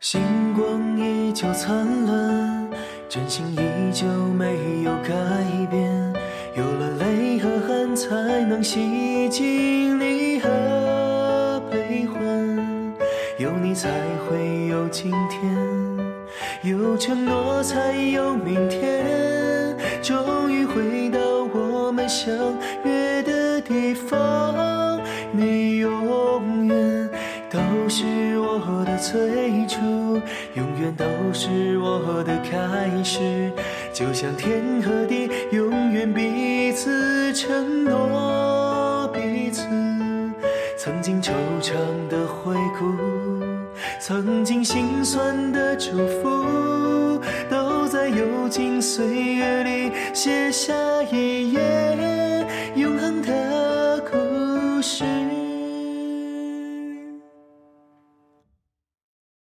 星光依旧灿烂，真心依旧没有改变。有了泪和汗，才能洗净离合悲欢。有你才会有今天，有承诺才有明天。终于回到我们相约的地方，你是我的最初永远都是我的开始。就像天和地永远彼此承诺彼此。曾经惆怅的回顾曾经心酸的祝福都在幽静岁月里写下一页永恒的故事。